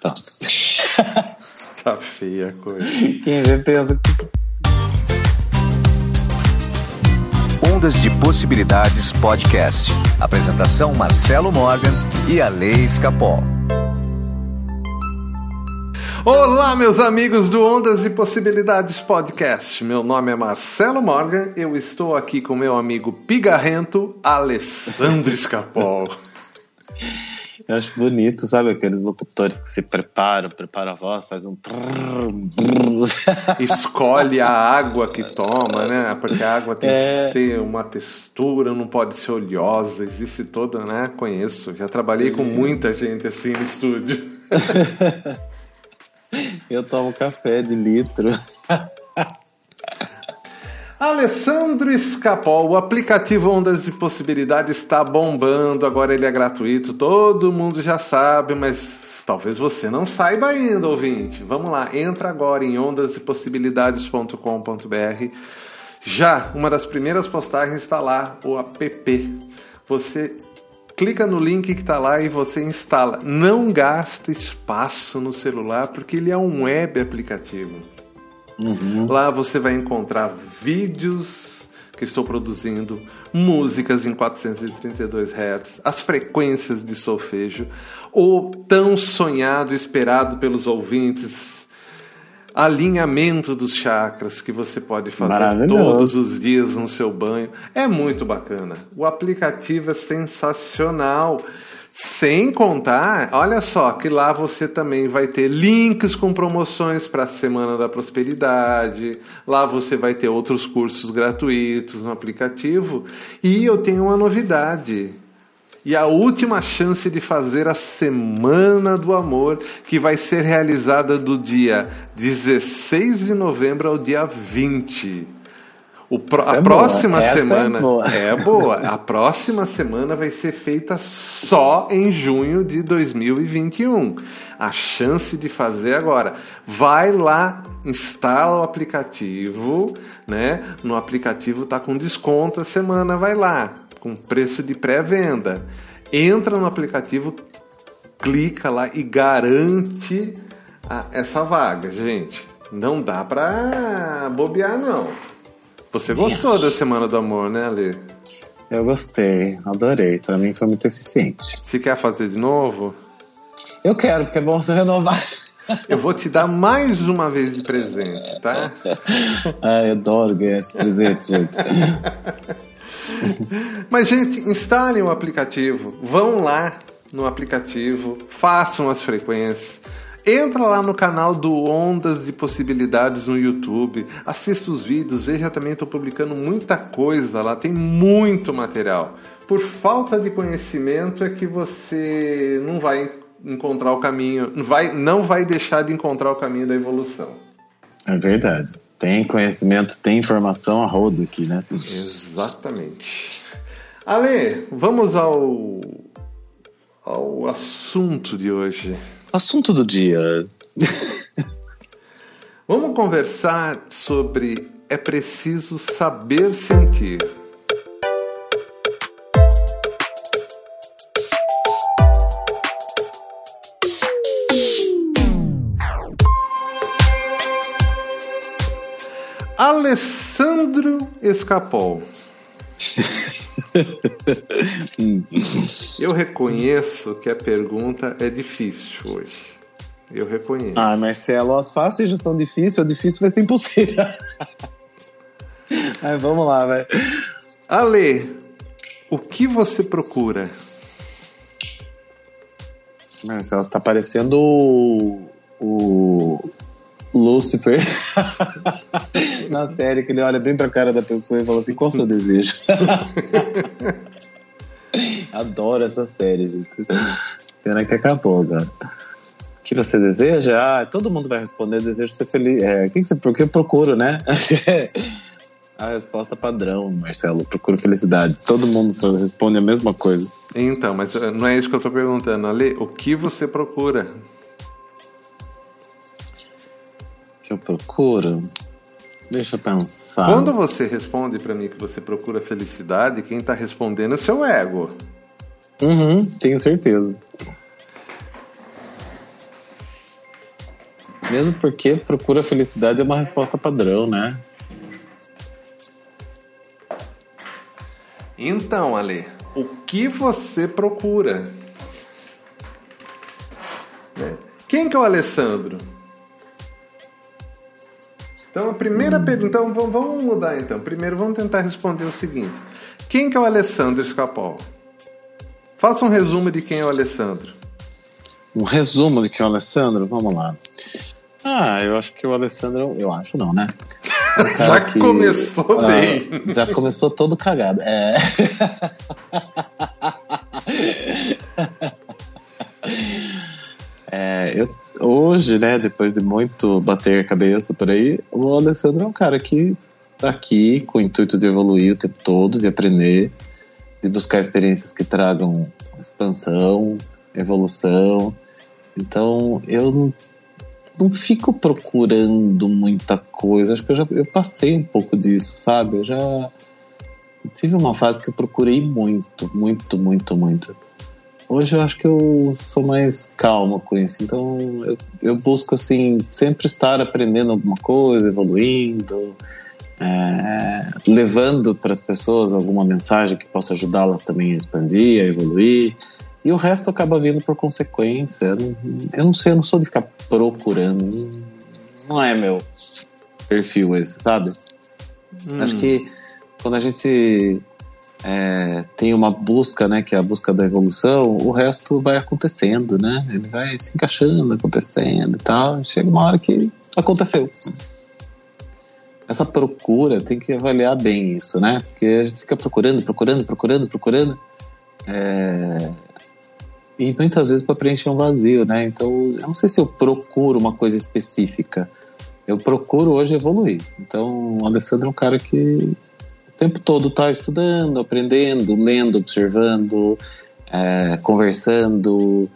tá. tá feia a coisa. Quem vê pensa que Ondas de Possibilidades Podcast. Apresentação Marcelo Morgan e a Lei Escapol. Olá, meus amigos do Ondas de Possibilidades Podcast. Meu nome é Marcelo Morgan. Eu estou aqui com meu amigo pigarrento Alessandro Escapol. Eu acho bonito, sabe? Aqueles locutores que se preparam, preparam a voz, faz um. Escolhe a água que toma, né? Porque a água tem é... que ter uma textura, não pode ser oleosa, existe toda, né? Conheço. Já trabalhei com muita gente assim no estúdio. Eu tomo café de litro. Alessandro Escapol, o aplicativo Ondas de Possibilidade está bombando, agora ele é gratuito, todo mundo já sabe, mas talvez você não saiba ainda, ouvinte. Vamos lá, entra agora em ondasdepossibilidades.com.br. Já, uma das primeiras postagens está lá, o app. Você clica no link que está lá e você instala. Não gasta espaço no celular, porque ele é um web aplicativo. Uhum. Lá você vai encontrar vídeos que estou produzindo, músicas em 432 Hz, as frequências de solfejo, o tão sonhado e esperado pelos ouvintes alinhamento dos chakras que você pode fazer todos os dias no seu banho. É muito bacana. O aplicativo é sensacional. Sem contar, olha só, que lá você também vai ter links com promoções para a Semana da Prosperidade. Lá você vai ter outros cursos gratuitos no aplicativo. E eu tenho uma novidade. E a última chance de fazer a Semana do Amor, que vai ser realizada do dia 16 de novembro ao dia 20. Pro, a é próxima boa. semana é boa. é boa. A próxima semana vai ser feita só em junho de 2021. A chance de fazer agora. Vai lá, instala o aplicativo, né? No aplicativo tá com desconto a semana, vai lá, com preço de pré-venda. Entra no aplicativo, clica lá e garante a, essa vaga, gente. Não dá pra bobear não. Você gostou da Semana do Amor, né, Ale? Eu gostei, adorei. Para mim foi muito eficiente. Você quer fazer de novo? Eu quero, porque é bom você renovar. Eu vou te dar mais uma vez de presente, tá? Ai, adoro ganhar esse presente, gente. Mas, gente, instalem o aplicativo. Vão lá no aplicativo, façam as frequências. Entra lá no canal do Ondas de Possibilidades no YouTube, assista os vídeos, veja também, estou publicando muita coisa lá, tem muito material. Por falta de conhecimento é que você não vai encontrar o caminho, não vai, não vai deixar de encontrar o caminho da evolução. É verdade. Tem conhecimento, tem informação a rodo aqui, né? Exatamente. Ale, vamos ao, ao assunto de hoje. Assunto do dia. Vamos conversar sobre é preciso saber sentir. Alessandro Escapol. Eu reconheço que a pergunta é difícil hoje. Eu reconheço. Ah, Marcelo, as fáceis já são difíceis, o difícil vai ser impossível. Aí, vamos lá, vai. Ale, o que você procura? Marcelo, você tá parecendo o, o Lucifer na série, que ele olha bem pra cara da pessoa e fala assim: qual o seu desejo? Adoro essa série, gente. Pena que acabou, cara. O que você deseja? Ah, todo mundo vai responder: desejo ser feliz. É, o que, você, que eu procuro, né? a resposta padrão, Marcelo. Procuro felicidade. Todo mundo responde a mesma coisa. Então, mas não é isso que eu tô perguntando. Ale, o que você procura? Que eu procuro? Deixa eu pensar. Quando você responde para mim que você procura felicidade, quem tá respondendo é seu ego. Uhum, tenho certeza. Mesmo porque procura felicidade é uma resposta padrão, né? Então, Ale, o que você procura? Né? Quem que é o Alessandro? Então, a primeira pergunta. Então, vamos mudar então. Primeiro, vamos tentar responder o seguinte: Quem que é o Alessandro Escapol? Faça um resumo de quem é o Alessandro. Um resumo de quem é o Alessandro? Vamos lá. Ah, eu acho que o Alessandro. Eu acho não, né? já que, começou ah, bem. Já começou todo cagado. É. é, eu, hoje, né, depois de muito bater a cabeça por aí, o Alessandro é um cara que tá aqui com o intuito de evoluir o tempo todo, de aprender, de buscar experiências que tragam expansão, evolução. Então, eu não não fico procurando muita coisa. Acho que eu já eu passei um pouco disso, sabe? Eu já tive uma fase que eu procurei muito, muito, muito, muito. Hoje eu acho que eu sou mais calmo com isso. Então eu, eu busco, assim, sempre estar aprendendo alguma coisa, evoluindo, é, levando para as pessoas alguma mensagem que possa ajudá-las também a expandir, a evoluir. E o resto acaba vindo por consequência. Eu não, eu não sei, eu não sou de ficar procurando. Não é meu perfil esse, sabe? Hum. Acho que quando a gente é, tem uma busca, né, que é a busca da evolução, o resto vai acontecendo, né? Ele vai se encaixando, acontecendo e tal. Chega uma hora que aconteceu. Essa procura tem que avaliar bem isso, né? Porque a gente fica procurando, procurando, procurando, procurando. É, e muitas vezes para preencher um vazio, né? Então, eu não sei se eu procuro uma coisa específica. Eu procuro hoje evoluir. Então, o Alessandro é um cara que o tempo todo está estudando, aprendendo, lendo, observando, é, conversando,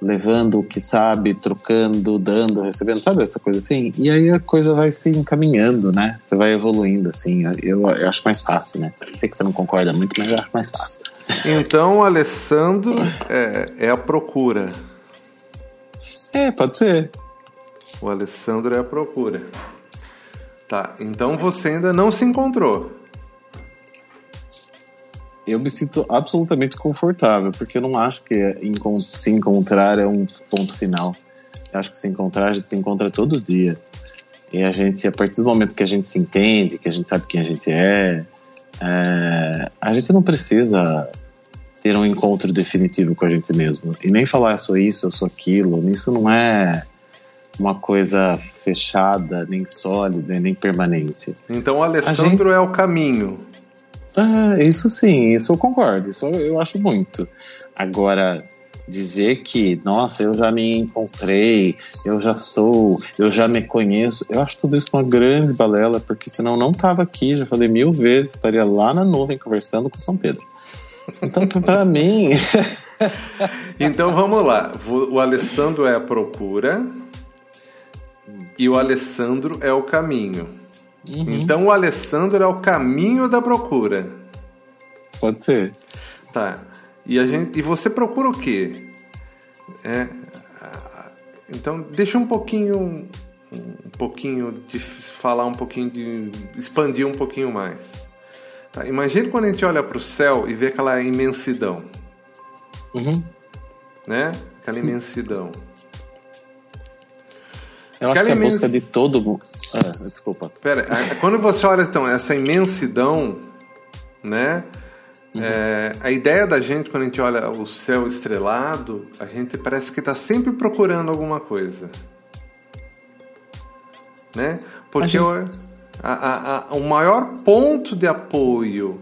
levando o que sabe, trocando, dando, recebendo, sabe essa coisa assim? E aí a coisa vai se encaminhando, né? Você vai evoluindo, assim. Eu, eu acho mais fácil, né? Sei que você não concorda muito, mas eu acho mais fácil. Então, o Alessandro é, é a procura. É, pode ser. O Alessandro é a procura. Tá, então você ainda não se encontrou. Eu me sinto absolutamente confortável, porque eu não acho que se encontrar é um ponto final. Eu acho que se encontrar, a gente se encontra todo dia. E a gente, a partir do momento que a gente se entende, que a gente sabe quem a gente é, é, a gente não precisa ter um encontro definitivo com a gente mesmo. E nem falar eu sou isso, eu sou aquilo. Isso não é uma coisa fechada, nem sólida, nem permanente. Então o Alessandro gente... é o caminho. Ah, isso sim, isso eu concordo, isso eu acho muito. Agora, dizer que, nossa, eu já me encontrei, eu já sou, eu já me conheço, eu acho tudo isso uma grande balela, porque senão eu não tava aqui, já falei mil vezes, estaria lá na nuvem conversando com São Pedro. Então, para mim. então vamos lá. O Alessandro é a procura e o Alessandro é o caminho. Uhum. Então o Alessandro é o caminho da procura. Pode ser. Tá. E, a gente, e você procura o quê? É, então deixa um pouquinho um pouquinho de falar um pouquinho de expandir um pouquinho mais. Tá? Imagine quando a gente olha para o céu e vê aquela imensidão. Uhum. Né? Aquela imensidão. Eu acho que a imens... busca de todo ah, desculpa. Pera, quando você olha então essa imensidão, né? Uhum. É, a ideia da gente quando a gente olha o céu estrelado, a gente parece que está sempre procurando alguma coisa, né? Porque gente... a, a, a, o maior ponto de apoio,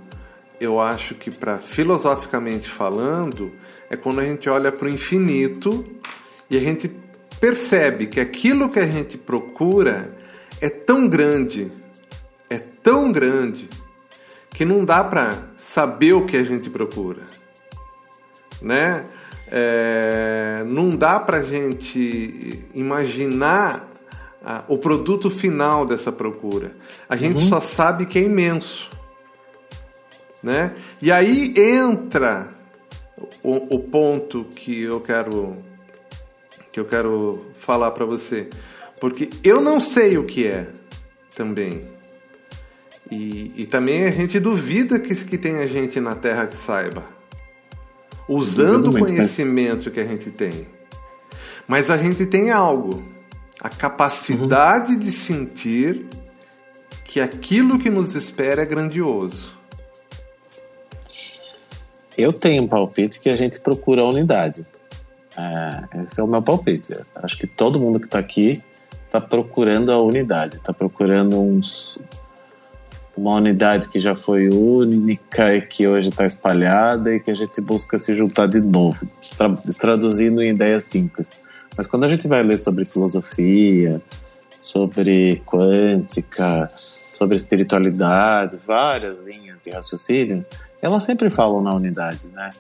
eu acho que para filosoficamente falando, é quando a gente olha para o infinito e a gente percebe que aquilo que a gente procura é tão grande, é tão grande, que não dá para saber o que a gente procura, né? É, não dá para a gente imaginar ah, o produto final dessa procura. A gente uhum. só sabe que é imenso. Né? E aí entra o, o ponto que eu quero que eu quero falar para você. Porque eu não sei o que é também. E, e também a gente duvida que, que tenha gente na Terra que saiba. Usando o conhecimento que a gente tem. Mas a gente tem algo. A capacidade uhum. de sentir que aquilo que nos espera é grandioso. Eu tenho um palpite que a gente procura a unidade. É, esse é o meu palpite. Acho que todo mundo que está aqui está procurando a unidade, está procurando uns, uma unidade que já foi única e que hoje está espalhada e que a gente busca se juntar de novo, tra traduzindo em ideias simples. Mas quando a gente vai ler sobre filosofia, sobre quântica, sobre espiritualidade, várias linhas de raciocínio, elas sempre falam na unidade, né?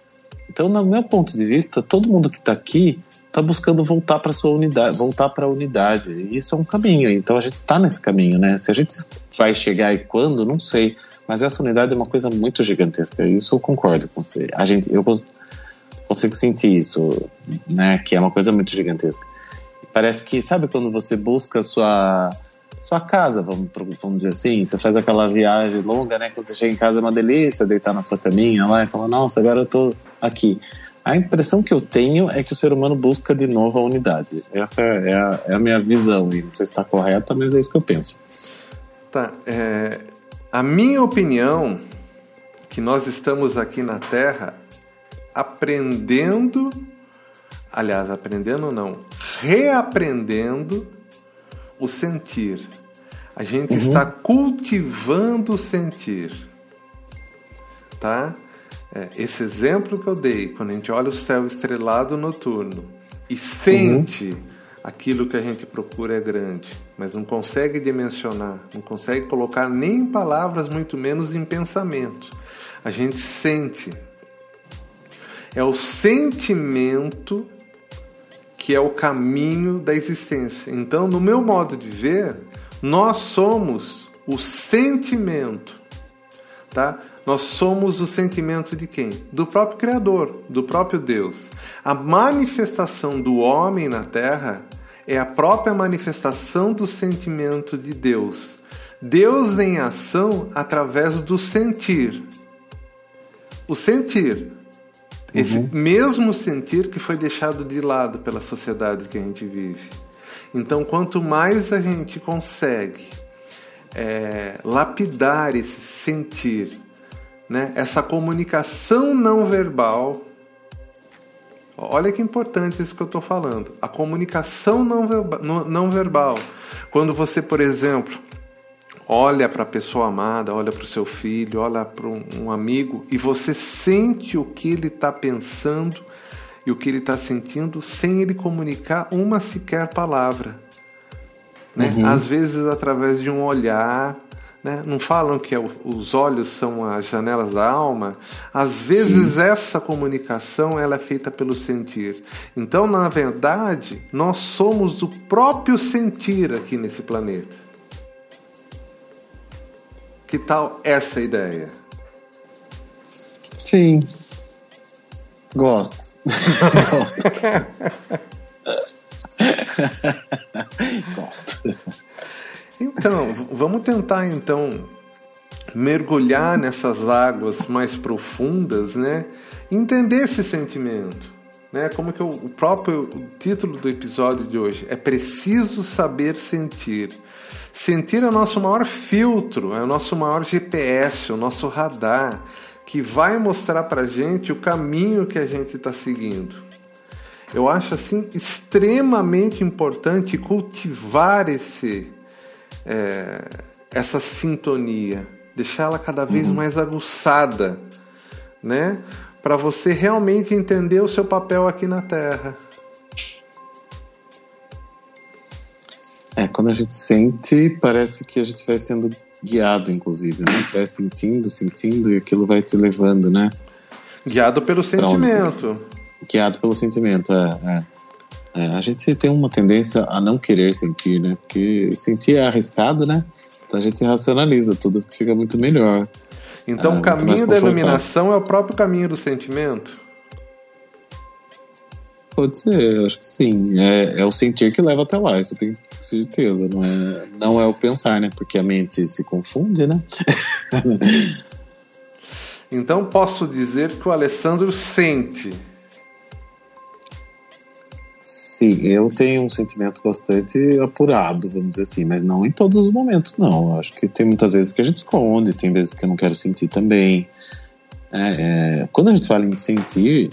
Então, no meu ponto de vista, todo mundo que está aqui está buscando voltar para sua unidade, voltar para a unidade. E isso é um caminho. Então a gente está nesse caminho, né? Se a gente vai chegar e quando, não sei. Mas essa unidade é uma coisa muito gigantesca. Isso eu concordo com você. A gente, eu consigo sentir isso, né? Que é uma coisa muito gigantesca. Parece que sabe quando você busca sua sua casa, vamos, vamos dizer assim, você faz aquela viagem longa, né? Quando você chega em casa é uma delícia deitar na sua caminha lá e falar, nossa, agora eu tô aqui. A impressão que eu tenho é que o ser humano busca de novo a unidade. Essa é a, é a minha visão, e não sei se está correta, mas é isso que eu penso. Tá. É, a minha opinião, que nós estamos aqui na Terra aprendendo, aliás, aprendendo não, reaprendendo o sentir. A gente uhum. está cultivando o sentir. Tá? É, esse exemplo que eu dei, quando a gente olha o céu estrelado noturno e sente uhum. aquilo que a gente procura é grande, mas não consegue dimensionar, não consegue colocar nem em palavras, muito menos em pensamento. A gente sente. É o sentimento que é o caminho da existência. Então, no meu modo de ver, nós somos o sentimento, tá? Nós somos o sentimento de quem? Do próprio Criador, do próprio Deus. A manifestação do homem na terra é a própria manifestação do sentimento de Deus. Deus em ação através do sentir. O sentir. Esse uhum. mesmo sentir que foi deixado de lado pela sociedade que a gente vive. Então, quanto mais a gente consegue é, lapidar esse sentir né, essa comunicação não verbal. Olha que importante isso que eu estou falando. A comunicação não, verba, não verbal. Quando você, por exemplo, olha para a pessoa amada, olha para o seu filho, olha para um, um, amigo e você sente o que ele está pensando e o que ele está sentindo sem ele comunicar uma sequer palavra. Né? Uhum. Às vezes através de um olhar, né? Não falam que é os olhos são as janelas da alma? Às vezes Sim. essa comunicação ela é feita pelo sentir. Então, na verdade, nós somos o próprio sentir aqui nesse planeta. Que tal essa ideia? Sim. Gosto. Gosto. Gosto. Então, vamos tentar então mergulhar nessas águas mais profundas, né? Entender esse sentimento, né? Como que o próprio título do episódio de hoje é preciso saber sentir. Sentir é o nosso maior filtro, é o nosso maior GPS, o nosso radar, que vai mostrar para gente o caminho que a gente está seguindo. Eu acho assim extremamente importante cultivar esse é, essa sintonia, deixá-la cada vez uhum. mais aguçada, né? Para você realmente entender o seu papel aqui na Terra. É, quando a gente sente, parece que a gente vai sendo guiado, inclusive, né? Você vai sentindo, sentindo e aquilo vai te levando, né? Guiado pelo sentimento. Guiado pelo sentimento, é. é. É, a gente tem uma tendência a não querer sentir, né? Porque sentir é arriscado, né? Então a gente racionaliza, tudo fica muito melhor. Então é, o caminho da iluminação é o próprio caminho do sentimento? pode ser, eu acho que sim. É, é o sentir que leva até lá, isso eu tenho certeza. Não é, não é o pensar, né? Porque a mente se confunde, né? então posso dizer que o Alessandro sente. Sim, eu tenho um sentimento bastante apurado, vamos dizer assim, mas não em todos os momentos, não. Eu acho que tem muitas vezes que a gente esconde, tem vezes que eu não quero sentir também. É, é, quando a gente fala em sentir,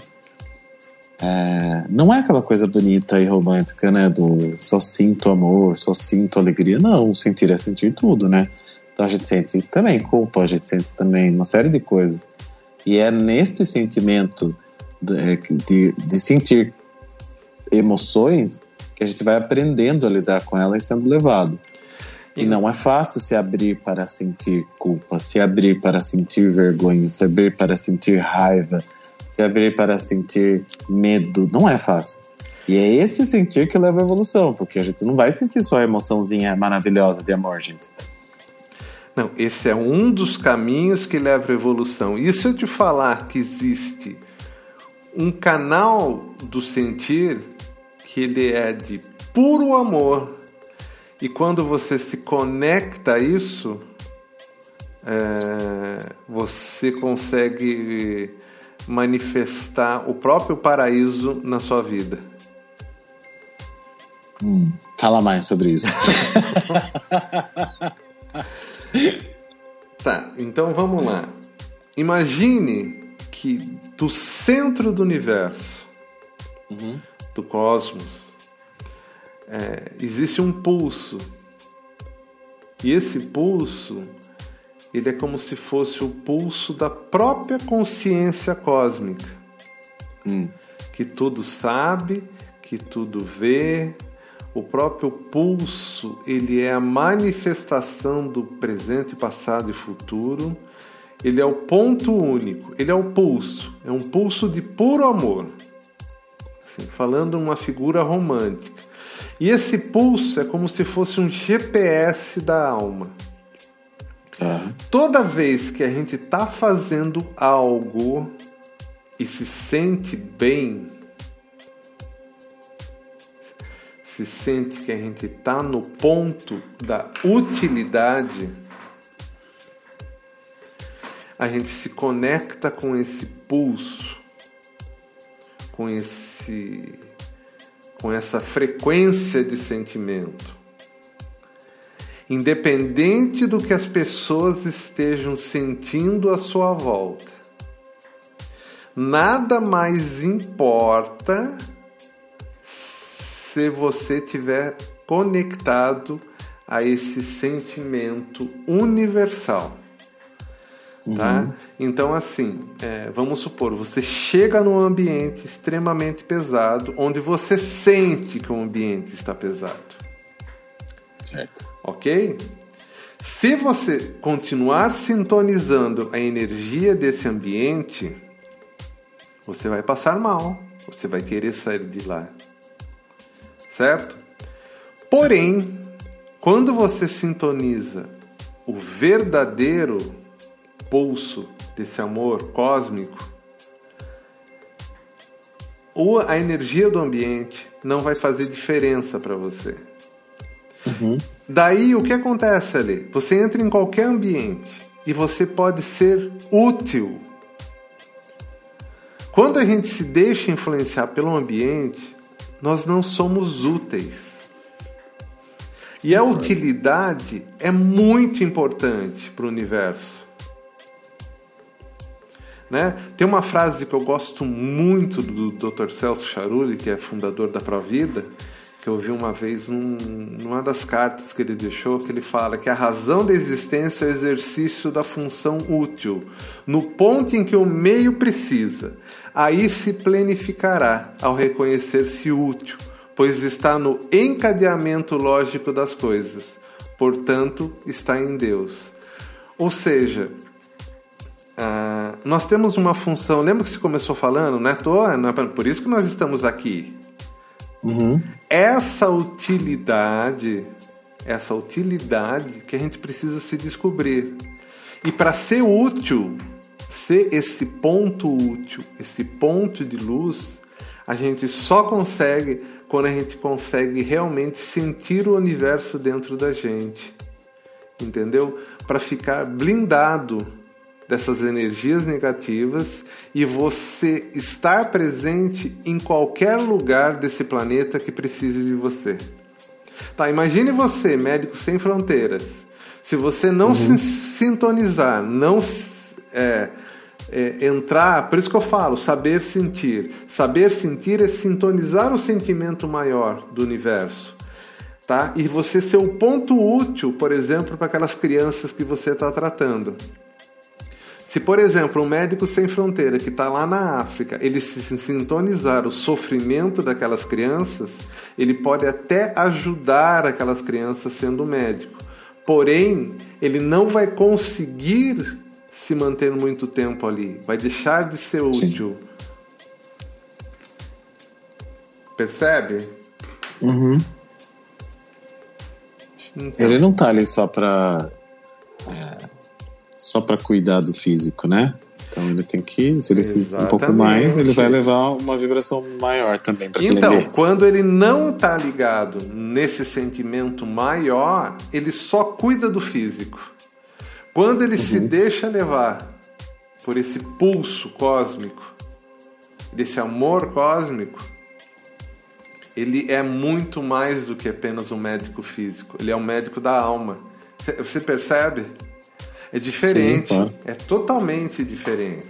é, não é aquela coisa bonita e romântica, né? Do só sinto amor, só sinto alegria. Não, sentir é sentir tudo, né? Então a gente sente também culpa, a gente sente também uma série de coisas. E é neste sentimento de, de, de sentir emoções que a gente vai aprendendo a lidar com elas sendo levado. E não é fácil se abrir para sentir culpa, se abrir para sentir vergonha, se abrir para sentir raiva, se abrir para sentir medo. Não é fácil. E é esse sentir que leva à evolução, porque a gente não vai sentir só a emoçãozinha maravilhosa de amor, gente. Não, esse é um dos caminhos que leva à evolução. E se eu te falar que existe um canal do sentir que ele é de puro amor, e quando você se conecta a isso, é, você consegue manifestar o próprio paraíso na sua vida. Hum, fala mais sobre isso. tá, então vamos lá. Imagine que do centro do universo, uhum. Do cosmos, é, existe um pulso. E esse pulso, ele é como se fosse o pulso da própria consciência cósmica. Hum. Que tudo sabe, que tudo vê. O próprio pulso, ele é a manifestação do presente, passado e futuro. Ele é o ponto único, ele é o pulso, é um pulso de puro amor. Assim, falando uma figura romântica. E esse pulso é como se fosse um GPS da alma. É. Toda vez que a gente está fazendo algo e se sente bem, se sente que a gente está no ponto da utilidade, a gente se conecta com esse pulso, com esse com essa frequência de sentimento. Independente do que as pessoas estejam sentindo à sua volta, nada mais importa se você tiver conectado a esse sentimento universal. Tá? Uhum. Então, assim, é, vamos supor, você chega num ambiente extremamente pesado, onde você sente que o ambiente está pesado. Certo. Ok? Se você continuar sintonizando a energia desse ambiente, você vai passar mal, você vai querer sair de lá. Certo? Porém, quando você sintoniza o verdadeiro pulso desse amor cósmico, ou a energia do ambiente não vai fazer diferença para você. Uhum. Daí o que acontece ali? Você entra em qualquer ambiente e você pode ser útil. Quando a gente se deixa influenciar pelo ambiente, nós não somos úteis. E a utilidade é muito importante para o universo. Né? Tem uma frase que eu gosto muito do Dr. Celso Charuri, que é fundador da Provida, que eu vi uma vez num, numa das cartas que ele deixou, que ele fala que a razão da existência é o exercício da função útil, no ponto em que o meio precisa. Aí se planificará ao reconhecer-se útil, pois está no encadeamento lógico das coisas, portanto, está em Deus. Ou seja, ah, nós temos uma função, lembra que você começou falando, não é, toa, não é por isso que nós estamos aqui. Uhum. Essa utilidade, essa utilidade que a gente precisa se descobrir. E para ser útil, ser esse ponto útil, esse ponto de luz, a gente só consegue quando a gente consegue realmente sentir o universo dentro da gente. Entendeu? Para ficar blindado dessas energias negativas e você estar presente em qualquer lugar desse planeta que precise de você. Tá, imagine você, médico sem fronteiras. Se você não uhum. se sintonizar, não é, é, entrar, por isso que eu falo, saber sentir. Saber sentir é sintonizar o sentimento maior do universo. Tá? E você ser o ponto útil, por exemplo, para aquelas crianças que você está tratando. Se, por exemplo, um médico sem fronteira que está lá na África, ele se sintonizar o sofrimento daquelas crianças, ele pode até ajudar aquelas crianças sendo médico. Porém, ele não vai conseguir se manter muito tempo ali, vai deixar de ser útil. Sim. Percebe? Uhum. Então, ele não tá ali só para é, só para cuidar do físico, né? Então ele tem que, se ele sentir um pouco mais, ele vai levar uma vibração maior também para Então, quando ele não está ligado nesse sentimento maior, ele só cuida do físico. Quando ele uhum. se deixa levar por esse pulso cósmico, desse amor cósmico, ele é muito mais do que apenas um médico físico. Ele é um médico da alma. Você percebe? É diferente, Sim, é totalmente diferente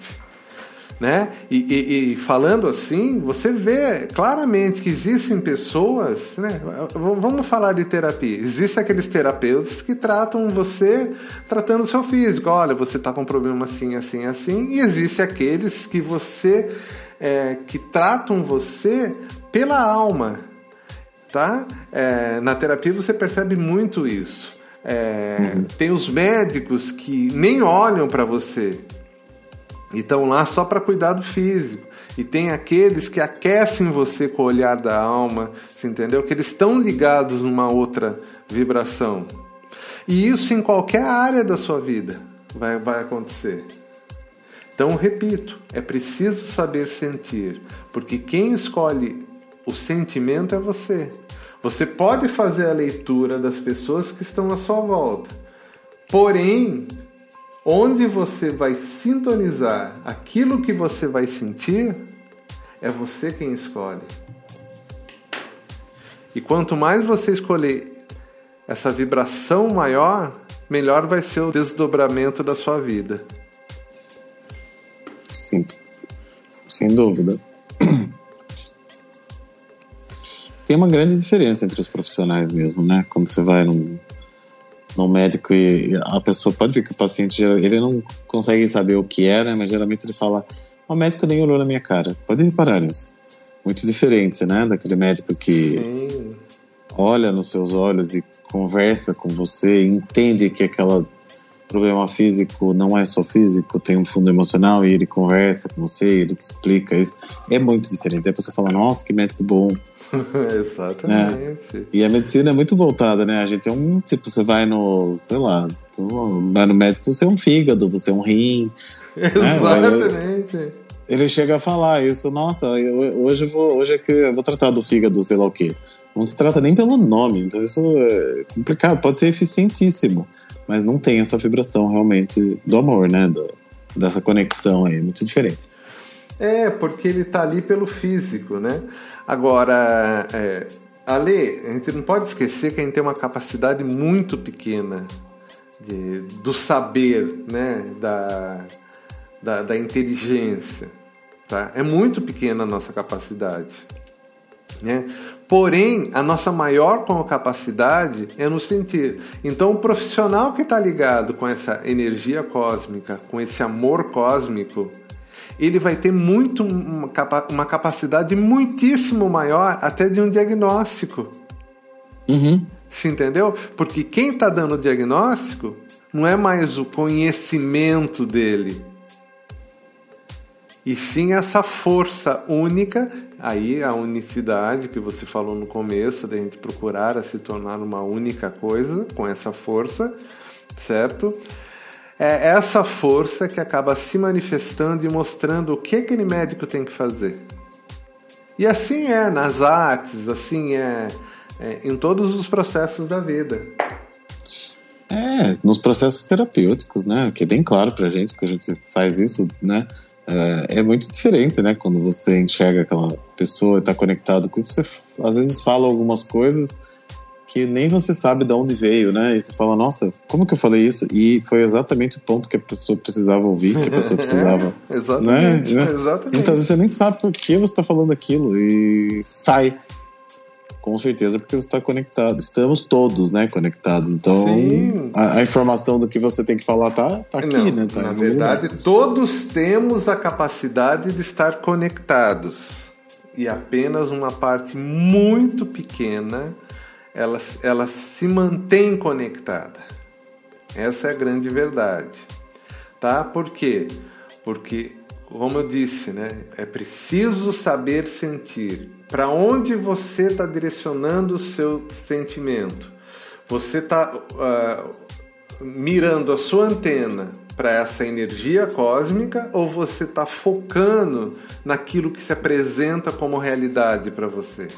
né? E, e, e, falando assim, você vê claramente que existem pessoas, né? Vamos falar de terapia. Existem aqueles terapeutas que tratam você tratando o seu físico. Olha, você está com um problema assim, assim, assim. E existem aqueles que você é, que tratam você pela alma, tá? É, na terapia você percebe muito isso. É, uhum. Tem os médicos que nem olham para você, e estão lá só para cuidar do físico. E tem aqueles que aquecem você com o olhar da alma, você entendeu? Que eles estão ligados numa outra vibração. E isso em qualquer área da sua vida vai, vai acontecer. Então, repito, é preciso saber sentir, porque quem escolhe o sentimento é você. Você pode fazer a leitura das pessoas que estão à sua volta, porém, Onde você vai sintonizar aquilo que você vai sentir, é você quem escolhe. E quanto mais você escolher essa vibração maior, melhor vai ser o desdobramento da sua vida. Sim, sem dúvida. Tem uma grande diferença entre os profissionais mesmo, né? Quando você vai num, no médico e a pessoa pode ver que o paciente ele não consegue saber o que é, né? Mas geralmente ele fala: "O médico nem olhou na minha cara". Pode reparar nisso. Muito diferente, né, daquele médico que Sim. olha nos seus olhos e conversa com você, entende que aquele problema físico não é só físico, tem um fundo emocional e ele conversa com você, ele te explica isso. É muito diferente. Aí você fala: "Nossa, que médico bom". Exatamente. É. E a medicina é muito voltada, né? A gente é um, tipo, você vai no, sei lá, vai no médico, você é um fígado, você é um rim. Exatamente. Né? Ele chega a falar isso, nossa, eu, hoje eu vou, hoje é que eu vou tratar do fígado, sei lá o quê. Não se trata nem pelo nome, então isso é complicado, pode ser eficientíssimo, mas não tem essa vibração realmente do amor, né? Do, dessa conexão aí, muito diferente. É, porque ele está ali pelo físico, né? Agora, é, Ale, a gente não pode esquecer que a gente tem uma capacidade muito pequena de, do saber, né? Da, da, da inteligência. Tá? É muito pequena a nossa capacidade. Né? Porém, a nossa maior capacidade é no sentir. Então, o profissional que está ligado com essa energia cósmica, com esse amor cósmico, ele vai ter muito uma capacidade muitíssimo maior até de um diagnóstico. Uhum. Se entendeu? Porque quem está dando o diagnóstico não é mais o conhecimento dele, e sim essa força única, aí a unicidade que você falou no começo, da gente procurar a se tornar uma única coisa com essa força, certo? É essa força que acaba se manifestando e mostrando o que aquele médico tem que fazer. E assim é nas artes, assim é, é em todos os processos da vida. É, nos processos terapêuticos, né? Que é bem claro pra gente, porque a gente faz isso, né? É, é muito diferente, né? Quando você enxerga aquela pessoa e tá conectado com isso, você às vezes fala algumas coisas que nem você sabe de onde veio, né? E você fala, nossa, como que eu falei isso? E foi exatamente o ponto que a pessoa precisava ouvir, que a pessoa precisava. é, exatamente, né? exatamente. Então você nem sabe por que você está falando aquilo e sai. Com certeza, porque você está conectado. Estamos todos, né, conectados. Então, a, a, informação do que você tem que falar tá, tá aqui, Não, né? Tá na verdade, lugar. todos temos a capacidade de estar conectados. E apenas uma parte muito pequena ela, ela se mantém conectada. Essa é a grande verdade. Tá? Por quê? Porque, como eu disse, né, é preciso saber sentir. Para onde você está direcionando o seu sentimento? Você está uh, ah, mirando a sua antena para essa energia cósmica ou você está focando naquilo que se apresenta como realidade para você?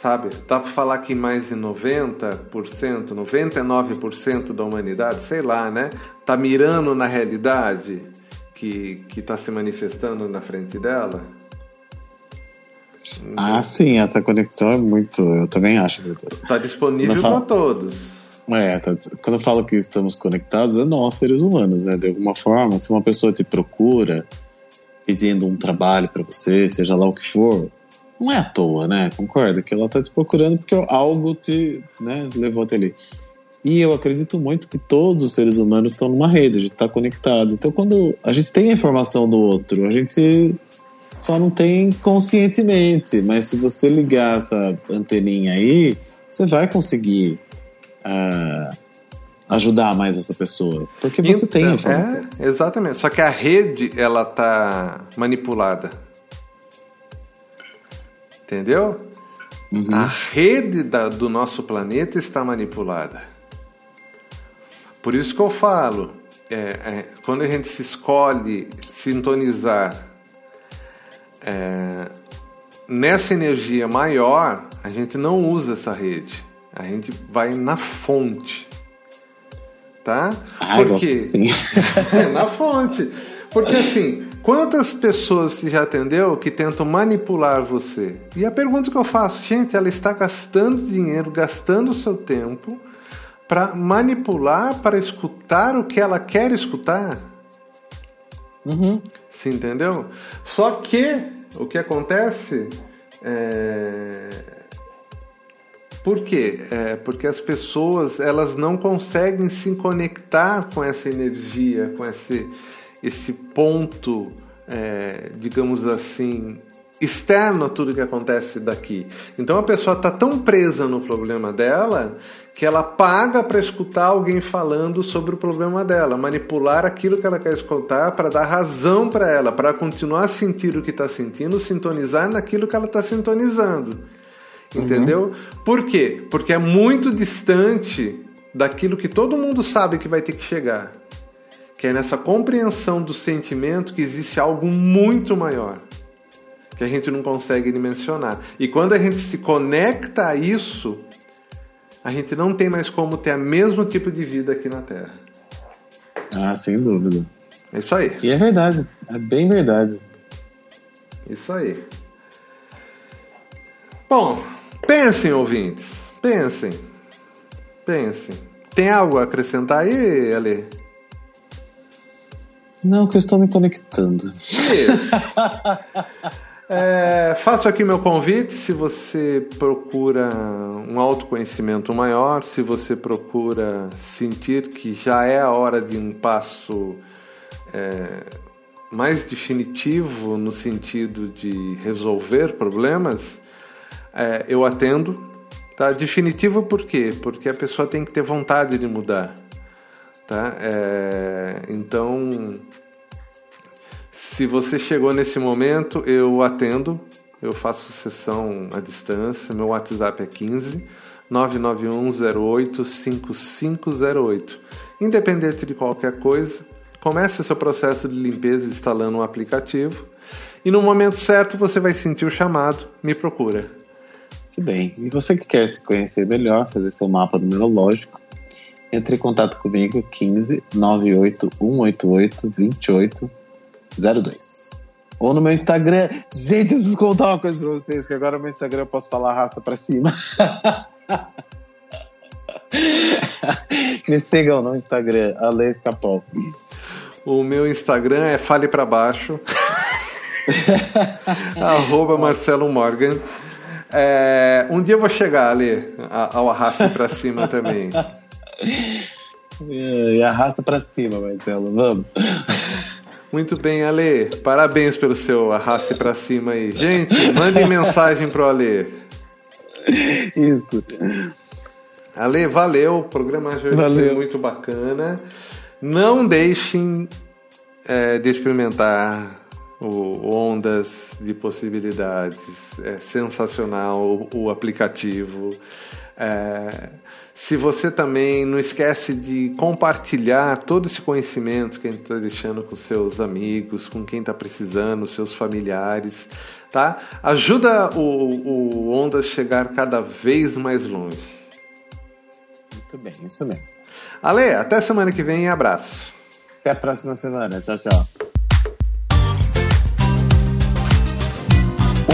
Sabe? Dá para falar que mais de 90%, 99% da humanidade, sei lá, né? Tá mirando na realidade que que está se manifestando na frente dela. Ah, sim, essa conexão é muito. Eu também acho. Está disponível para todos. É, tá, quando eu falo que estamos conectados, é nós, seres humanos, né? De alguma forma, se uma pessoa te procura pedindo um trabalho para você, seja lá o que for, não é à toa, né? Concorda? Que ela está te procurando porque algo te né, levou até ali. E eu acredito muito que todos os seres humanos estão numa rede, a gente está conectado. Então, quando a gente tem a informação do outro, a gente só não tem conscientemente. Mas se você ligar essa anteninha aí, você vai conseguir uh, ajudar mais essa pessoa. Porque você então, tem a informação. É, exatamente. Só que a rede, ela tá manipulada Entendeu? Uhum. A rede da, do nosso planeta está manipulada. Por isso que eu falo, é, é, quando a gente se escolhe sintonizar é, nessa energia maior, a gente não usa essa rede. A gente vai na fonte. Tá? Ah, Porque sim. na fonte. Porque assim, Quantas pessoas você já atendeu que tentam manipular você? E a pergunta que eu faço, gente, ela está gastando dinheiro, gastando seu tempo para manipular, para escutar o que ela quer escutar? Uhum. Você entendeu? Só que o que acontece é... Por quê? É porque as pessoas elas não conseguem se conectar com essa energia, com esse, esse ponto, é, digamos assim, externo a tudo que acontece daqui. Então a pessoa está tão presa no problema dela que ela paga para escutar alguém falando sobre o problema dela, manipular aquilo que ela quer escutar para dar razão para ela, para continuar a sentir o que está sentindo, sintonizar naquilo que ela está sintonizando. Entendeu? Uhum. Por quê? Porque é muito distante daquilo que todo mundo sabe que vai ter que chegar que é nessa compreensão do sentimento que existe algo muito maior, que a gente não consegue dimensionar. E quando a gente se conecta a isso, a gente não tem mais como ter o mesmo tipo de vida aqui na Terra. Ah, sem dúvida. É isso aí. E é verdade, é bem verdade. Isso aí. Bom, pensem, ouvintes. Pensem. Pensem. Tem algo a acrescentar aí, Ale? Não, que eu estou me conectando. É, faço aqui meu convite. Se você procura um autoconhecimento maior, se você procura sentir que já é a hora de um passo é, mais definitivo no sentido de resolver problemas, é, eu atendo. Tá? Definitivo por quê? Porque a pessoa tem que ter vontade de mudar. Tá? É, então, se você chegou nesse momento, eu atendo, eu faço sessão à distância, meu WhatsApp é 15 99108 5508. Independente de qualquer coisa, comece o seu processo de limpeza instalando um aplicativo E no momento certo você vai sentir o chamado, me procura. Muito bem. E você que quer se conhecer melhor, fazer seu mapa numerológico, entre em contato comigo 15 98 188 2802. Ou no meu Instagram. Gente, eu preciso contar uma coisa pra vocês, que agora no meu Instagram eu posso falar arrasta pra cima. Me sigam no Instagram, Ale Escapol. O meu Instagram é Fale Pra Baixo. Arroba Marcelo Morgan. É, um dia eu vou chegar ali ao arraste pra cima também. E arrasta pra cima, Marcelo, vamos. Muito bem, Ale. Parabéns pelo seu arraste pra cima aí. Gente, mandem mensagem pro Ale. Isso. Ale, valeu. O programa de hoje valeu. foi muito bacana. Não deixem é, de experimentar o Ondas de Possibilidades. É sensacional o, o aplicativo. É, se você também não esquece de compartilhar todo esse conhecimento que a gente está deixando com seus amigos, com quem está precisando, seus familiares, tá? Ajuda o, o Ondas chegar cada vez mais longe. Muito bem, isso mesmo. Ale, até semana que vem e abraço. Até a próxima semana. Tchau, tchau.